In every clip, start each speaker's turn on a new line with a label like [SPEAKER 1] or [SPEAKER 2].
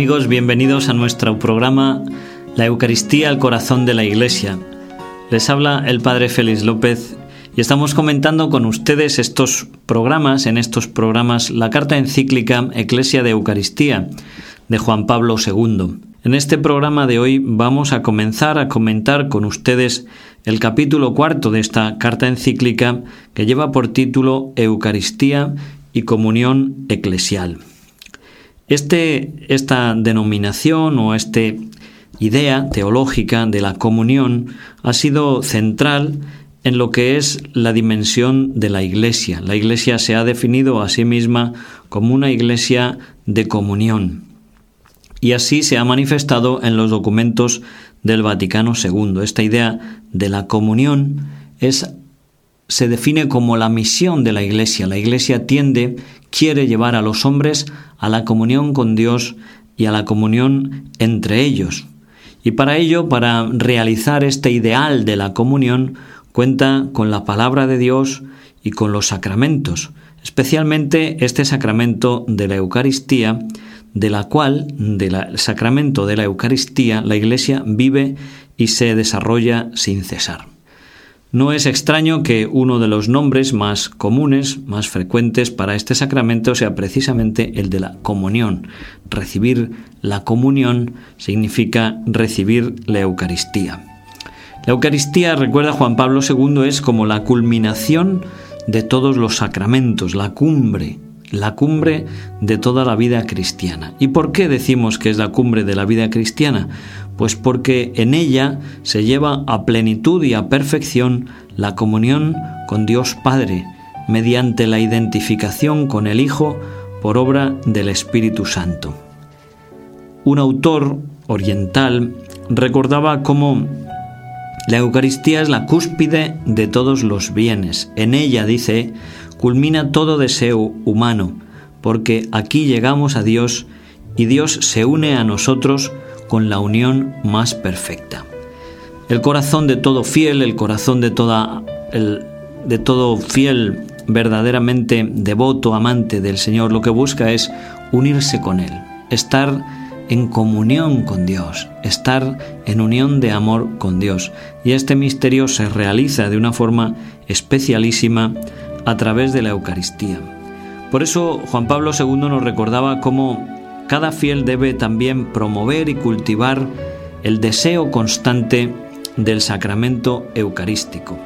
[SPEAKER 1] amigos, bienvenidos a nuestro programa La Eucaristía al corazón de la Iglesia. Les habla el Padre Félix López y estamos comentando con ustedes estos programas, en estos programas, la carta encíclica Eclesia de Eucaristía de Juan Pablo II. En este programa de hoy vamos a comenzar a comentar con ustedes el capítulo cuarto de esta carta encíclica que lleva por título Eucaristía y comunión eclesial. Este, esta denominación o esta idea teológica de la comunión ha sido central en lo que es la dimensión de la Iglesia. La Iglesia se ha definido a sí misma como una Iglesia de comunión. Y así se ha manifestado en los documentos del Vaticano II. Esta idea de la comunión es se define como la misión de la Iglesia. La Iglesia tiende, quiere llevar a los hombres a la comunión con Dios y a la comunión entre ellos. Y para ello, para realizar este ideal de la comunión, cuenta con la palabra de Dios y con los sacramentos, especialmente este sacramento de la Eucaristía, de la cual, del sacramento de la Eucaristía, la Iglesia vive y se desarrolla sin cesar. No es extraño que uno de los nombres más comunes, más frecuentes para este sacramento sea precisamente el de la comunión. Recibir la comunión significa recibir la Eucaristía. La Eucaristía, recuerda Juan Pablo II, es como la culminación de todos los sacramentos, la cumbre, la cumbre de toda la vida cristiana. ¿Y por qué decimos que es la cumbre de la vida cristiana? Pues porque en ella se lleva a plenitud y a perfección la comunión con Dios Padre, mediante la identificación con el Hijo por obra del Espíritu Santo. Un autor oriental recordaba cómo la Eucaristía es la cúspide de todos los bienes. En ella, dice, culmina todo deseo humano, porque aquí llegamos a Dios y Dios se une a nosotros con la unión más perfecta. El corazón de todo fiel, el corazón de toda el, de todo fiel verdaderamente devoto, amante del Señor, lo que busca es unirse con Él, estar en comunión con Dios, estar en unión de amor con Dios. Y este misterio se realiza de una forma especialísima a través de la Eucaristía. Por eso Juan Pablo II nos recordaba cómo cada fiel debe también promover y cultivar el deseo constante del sacramento eucarístico.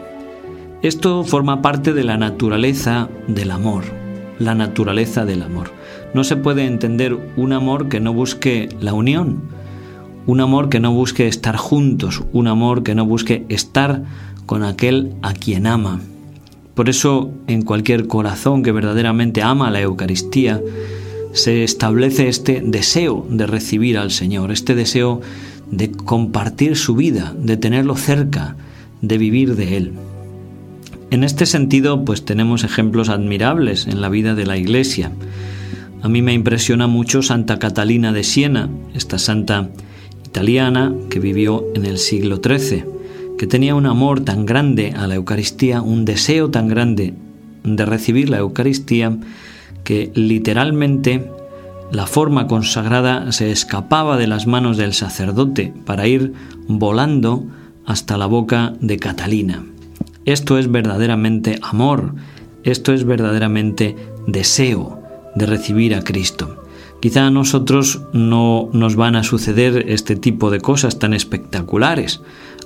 [SPEAKER 1] Esto forma parte de la naturaleza del amor, la naturaleza del amor. No se puede entender un amor que no busque la unión, un amor que no busque estar juntos, un amor que no busque estar con aquel a quien ama. Por eso, en cualquier corazón que verdaderamente ama la Eucaristía, se establece este deseo de recibir al Señor, este deseo de compartir su vida, de tenerlo cerca, de vivir de Él. En este sentido, pues tenemos ejemplos admirables en la vida de la Iglesia. A mí me impresiona mucho Santa Catalina de Siena, esta santa italiana que vivió en el siglo XIII que tenía un amor tan grande a la Eucaristía, un deseo tan grande de recibir la Eucaristía, que literalmente la forma consagrada se escapaba de las manos del sacerdote para ir volando hasta la boca de Catalina. Esto es verdaderamente amor, esto es verdaderamente deseo de recibir a Cristo. Quizá a nosotros no nos van a suceder este tipo de cosas tan espectaculares,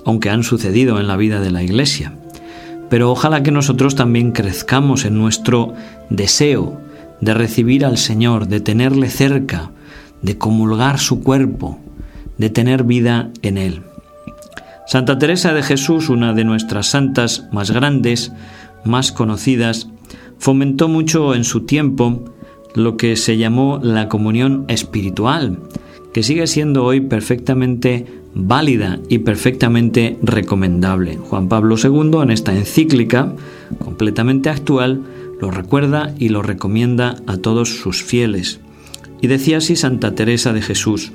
[SPEAKER 1] aunque han sucedido en la vida de la Iglesia. Pero ojalá que nosotros también crezcamos en nuestro deseo de recibir al Señor, de tenerle cerca, de comulgar su cuerpo, de tener vida en Él. Santa Teresa de Jesús, una de nuestras santas más grandes, más conocidas, fomentó mucho en su tiempo lo que se llamó la comunión espiritual, que sigue siendo hoy perfectamente válida y perfectamente recomendable. Juan Pablo II en esta encíclica, completamente actual, lo recuerda y lo recomienda a todos sus fieles. Y decía así Santa Teresa de Jesús,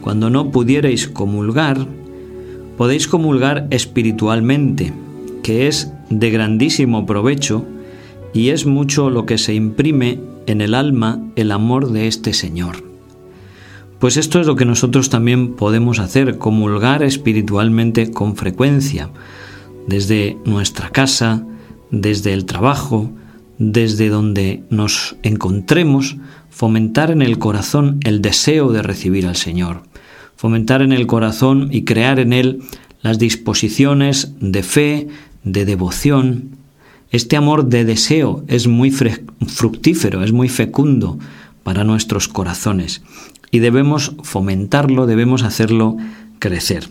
[SPEAKER 1] cuando no pudierais comulgar, podéis comulgar espiritualmente, que es de grandísimo provecho y es mucho lo que se imprime en el alma el amor de este Señor. Pues esto es lo que nosotros también podemos hacer, comulgar espiritualmente con frecuencia, desde nuestra casa, desde el trabajo, desde donde nos encontremos, fomentar en el corazón el deseo de recibir al Señor, fomentar en el corazón y crear en él las disposiciones de fe, de devoción. Este amor de deseo es muy fructífero, es muy fecundo para nuestros corazones y debemos fomentarlo, debemos hacerlo crecer.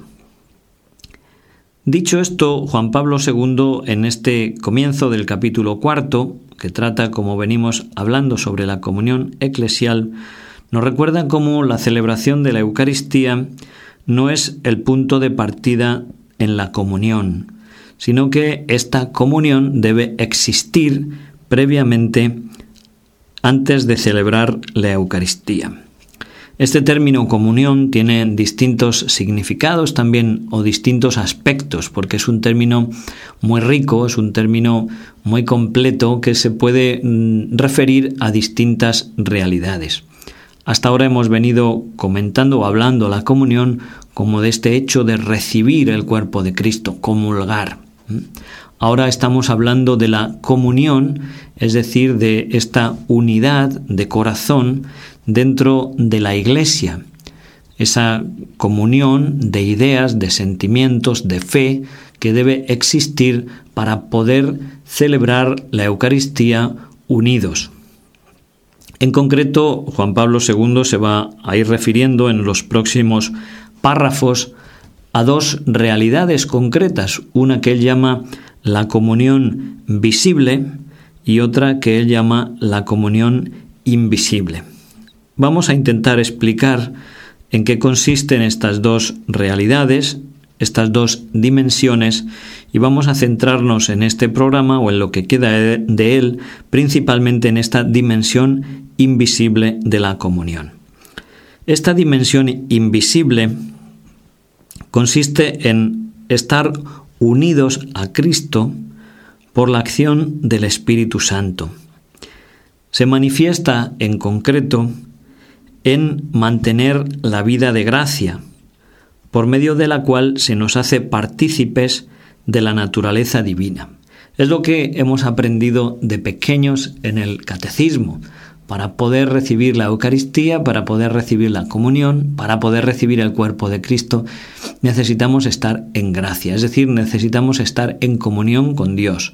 [SPEAKER 1] Dicho esto, Juan Pablo II, en este comienzo del capítulo cuarto, que trata, como venimos hablando, sobre la comunión eclesial, nos recuerda cómo la celebración de la Eucaristía no es el punto de partida en la comunión, sino que esta comunión debe existir previamente antes de celebrar la Eucaristía. Este término comunión tiene distintos significados también o distintos aspectos, porque es un término muy rico, es un término muy completo que se puede mm, referir a distintas realidades. Hasta ahora hemos venido comentando o hablando la comunión como de este hecho de recibir el cuerpo de Cristo, comulgar. Ahora estamos hablando de la comunión, es decir, de esta unidad de corazón dentro de la Iglesia, esa comunión de ideas, de sentimientos, de fe que debe existir para poder celebrar la Eucaristía unidos. En concreto, Juan Pablo II se va a ir refiriendo en los próximos párrafos a dos realidades concretas, una que él llama la comunión visible y otra que él llama la comunión invisible. Vamos a intentar explicar en qué consisten estas dos realidades, estas dos dimensiones, y vamos a centrarnos en este programa o en lo que queda de él, principalmente en esta dimensión invisible de la comunión. Esta dimensión invisible consiste en estar unidos a Cristo por la acción del Espíritu Santo. Se manifiesta en concreto en mantener la vida de gracia, por medio de la cual se nos hace partícipes de la naturaleza divina. Es lo que hemos aprendido de pequeños en el catecismo. Para poder recibir la Eucaristía, para poder recibir la comunión, para poder recibir el cuerpo de Cristo, necesitamos estar en gracia, es decir, necesitamos estar en comunión con Dios.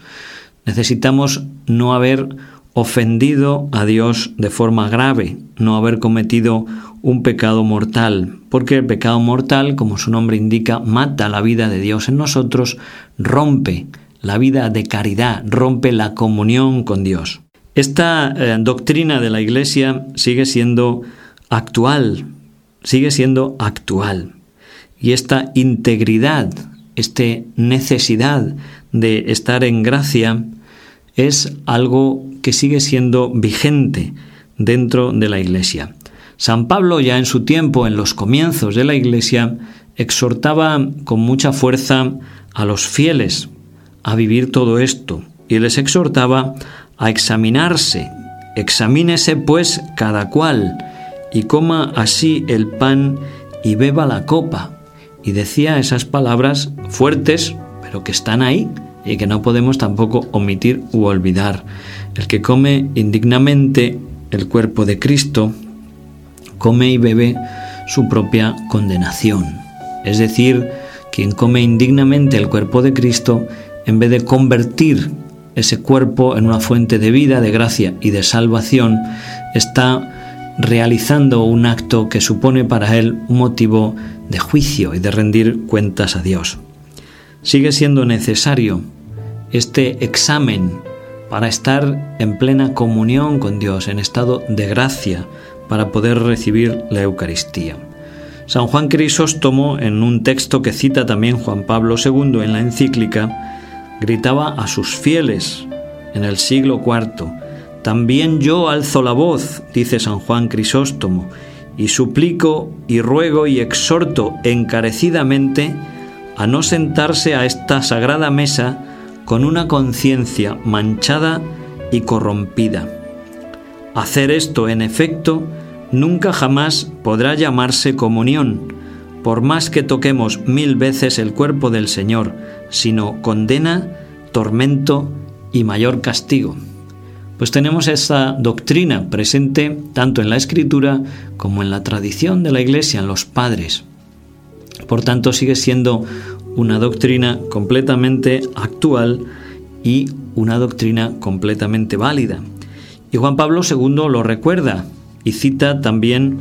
[SPEAKER 1] Necesitamos no haber ofendido a Dios de forma grave, no haber cometido un pecado mortal, porque el pecado mortal, como su nombre indica, mata la vida de Dios en nosotros, rompe la vida de caridad, rompe la comunión con Dios. Esta eh, doctrina de la Iglesia sigue siendo actual, sigue siendo actual. Y esta integridad, esta necesidad de estar en gracia, es algo que sigue siendo vigente dentro de la Iglesia. San Pablo ya en su tiempo, en los comienzos de la Iglesia, exhortaba con mucha fuerza a los fieles a vivir todo esto y les exhortaba a examinarse. Examínese pues cada cual y coma así el pan y beba la copa. Y decía esas palabras fuertes, pero que están ahí y que no podemos tampoco omitir u olvidar. El que come indignamente el cuerpo de Cristo, come y bebe su propia condenación. Es decir, quien come indignamente el cuerpo de Cristo, en vez de convertir ese cuerpo en una fuente de vida, de gracia y de salvación, está realizando un acto que supone para él un motivo de juicio y de rendir cuentas a Dios. Sigue siendo necesario este examen para estar en plena comunión con Dios, en estado de gracia, para poder recibir la Eucaristía. San Juan Crisóstomo, en un texto que cita también Juan Pablo II en la encíclica, gritaba a sus fieles en el siglo IV, También yo alzo la voz, dice San Juan Crisóstomo, y suplico y ruego y exhorto encarecidamente a no sentarse a esta sagrada mesa con una conciencia manchada y corrompida. Hacer esto, en efecto, nunca jamás podrá llamarse comunión, por más que toquemos mil veces el cuerpo del Señor, sino condena, tormento y mayor castigo. Pues tenemos esta doctrina presente tanto en la escritura como en la tradición de la iglesia, en los padres. Por tanto, sigue siendo una doctrina completamente actual y una doctrina completamente válida. Y Juan Pablo II lo recuerda y cita también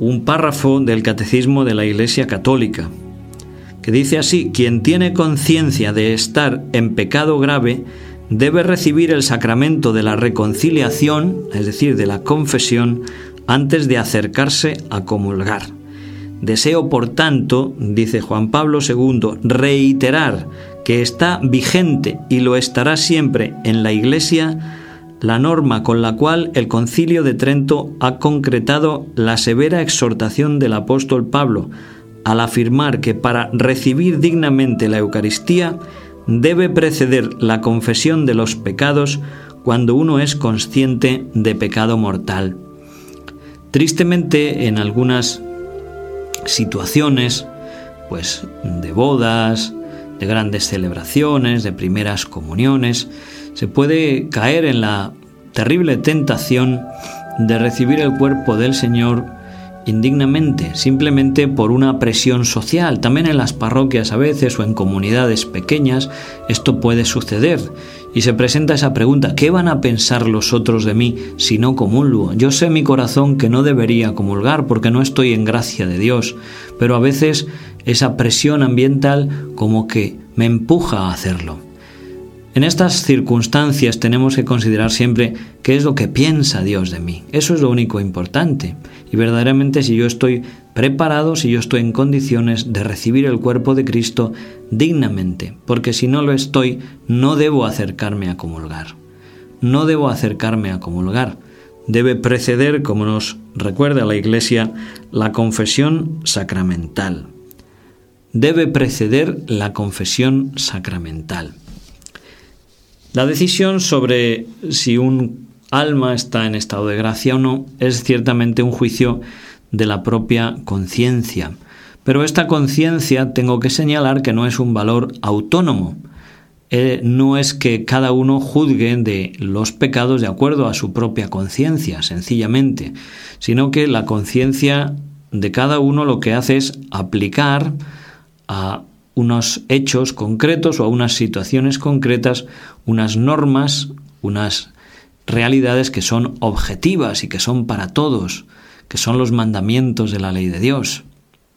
[SPEAKER 1] un párrafo del Catecismo de la Iglesia Católica, dice así, quien tiene conciencia de estar en pecado grave, debe recibir el sacramento de la reconciliación, es decir, de la confesión, antes de acercarse a comulgar. Deseo, por tanto, dice Juan Pablo II, reiterar que está vigente y lo estará siempre en la Iglesia la norma con la cual el concilio de Trento ha concretado la severa exhortación del apóstol Pablo al afirmar que para recibir dignamente la Eucaristía debe preceder la confesión de los pecados cuando uno es consciente de pecado mortal. Tristemente, en algunas situaciones, pues de bodas, de grandes celebraciones, de primeras comuniones, se puede caer en la terrible tentación de recibir el cuerpo del Señor indignamente, simplemente por una presión social. También en las parroquias a veces o en comunidades pequeñas esto puede suceder. Y se presenta esa pregunta, ¿qué van a pensar los otros de mí si no comulgo? Yo sé mi corazón que no debería comulgar porque no estoy en gracia de Dios, pero a veces esa presión ambiental como que me empuja a hacerlo. En estas circunstancias tenemos que considerar siempre qué es lo que piensa Dios de mí. Eso es lo único importante. Y verdaderamente si yo estoy preparado, si yo estoy en condiciones de recibir el cuerpo de Cristo dignamente. Porque si no lo estoy, no debo acercarme a comulgar. No debo acercarme a comulgar. Debe preceder, como nos recuerda la Iglesia, la confesión sacramental. Debe preceder la confesión sacramental. La decisión sobre si un alma está en estado de gracia o no es ciertamente un juicio de la propia conciencia. Pero esta conciencia tengo que señalar que no es un valor autónomo. Eh, no es que cada uno juzgue de los pecados de acuerdo a su propia conciencia, sencillamente, sino que la conciencia de cada uno lo que hace es aplicar a unos hechos concretos o unas situaciones concretas, unas normas, unas realidades que son objetivas y que son para todos, que son los mandamientos de la ley de Dios.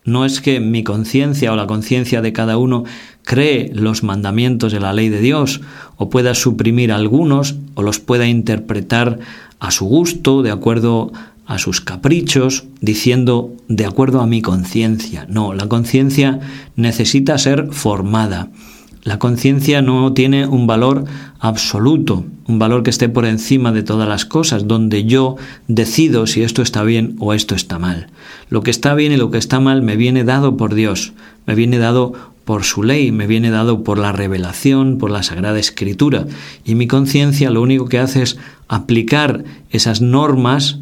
[SPEAKER 1] No es que mi conciencia o la conciencia de cada uno cree los mandamientos de la ley de Dios o pueda suprimir algunos o los pueda interpretar a su gusto, de acuerdo a sus caprichos, diciendo de acuerdo a mi conciencia. No, la conciencia necesita ser formada. La conciencia no tiene un valor absoluto, un valor que esté por encima de todas las cosas, donde yo decido si esto está bien o esto está mal. Lo que está bien y lo que está mal me viene dado por Dios, me viene dado por su ley, me viene dado por la revelación, por la Sagrada Escritura. Y mi conciencia lo único que hace es aplicar esas normas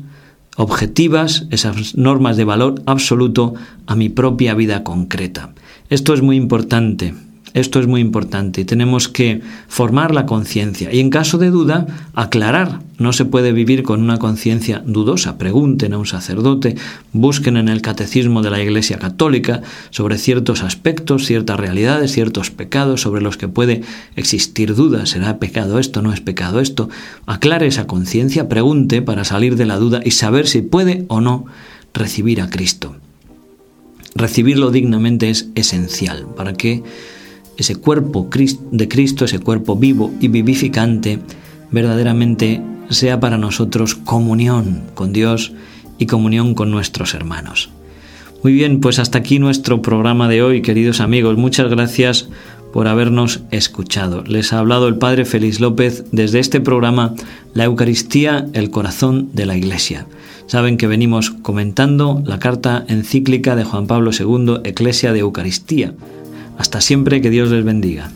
[SPEAKER 1] objetivas, esas normas de valor absoluto a mi propia vida concreta. Esto es muy importante. Esto es muy importante tenemos que formar la conciencia y en caso de duda aclarar. No se puede vivir con una conciencia dudosa. Pregunten a un sacerdote, busquen en el catecismo de la Iglesia Católica sobre ciertos aspectos, ciertas realidades, ciertos pecados sobre los que puede existir duda. ¿Será pecado esto? ¿No es pecado esto? Aclare esa conciencia, pregunte para salir de la duda y saber si puede o no recibir a Cristo. Recibirlo dignamente es esencial para que ese cuerpo de Cristo, ese cuerpo vivo y vivificante, verdaderamente sea para nosotros comunión con Dios y comunión con nuestros hermanos. Muy bien, pues hasta aquí nuestro programa de hoy, queridos amigos. Muchas gracias por habernos escuchado. Les ha hablado el Padre Félix López desde este programa La Eucaristía, el corazón de la Iglesia. Saben que venimos comentando la carta encíclica de Juan Pablo II, Eclesia de Eucaristía hasta siempre que Dios les bendiga.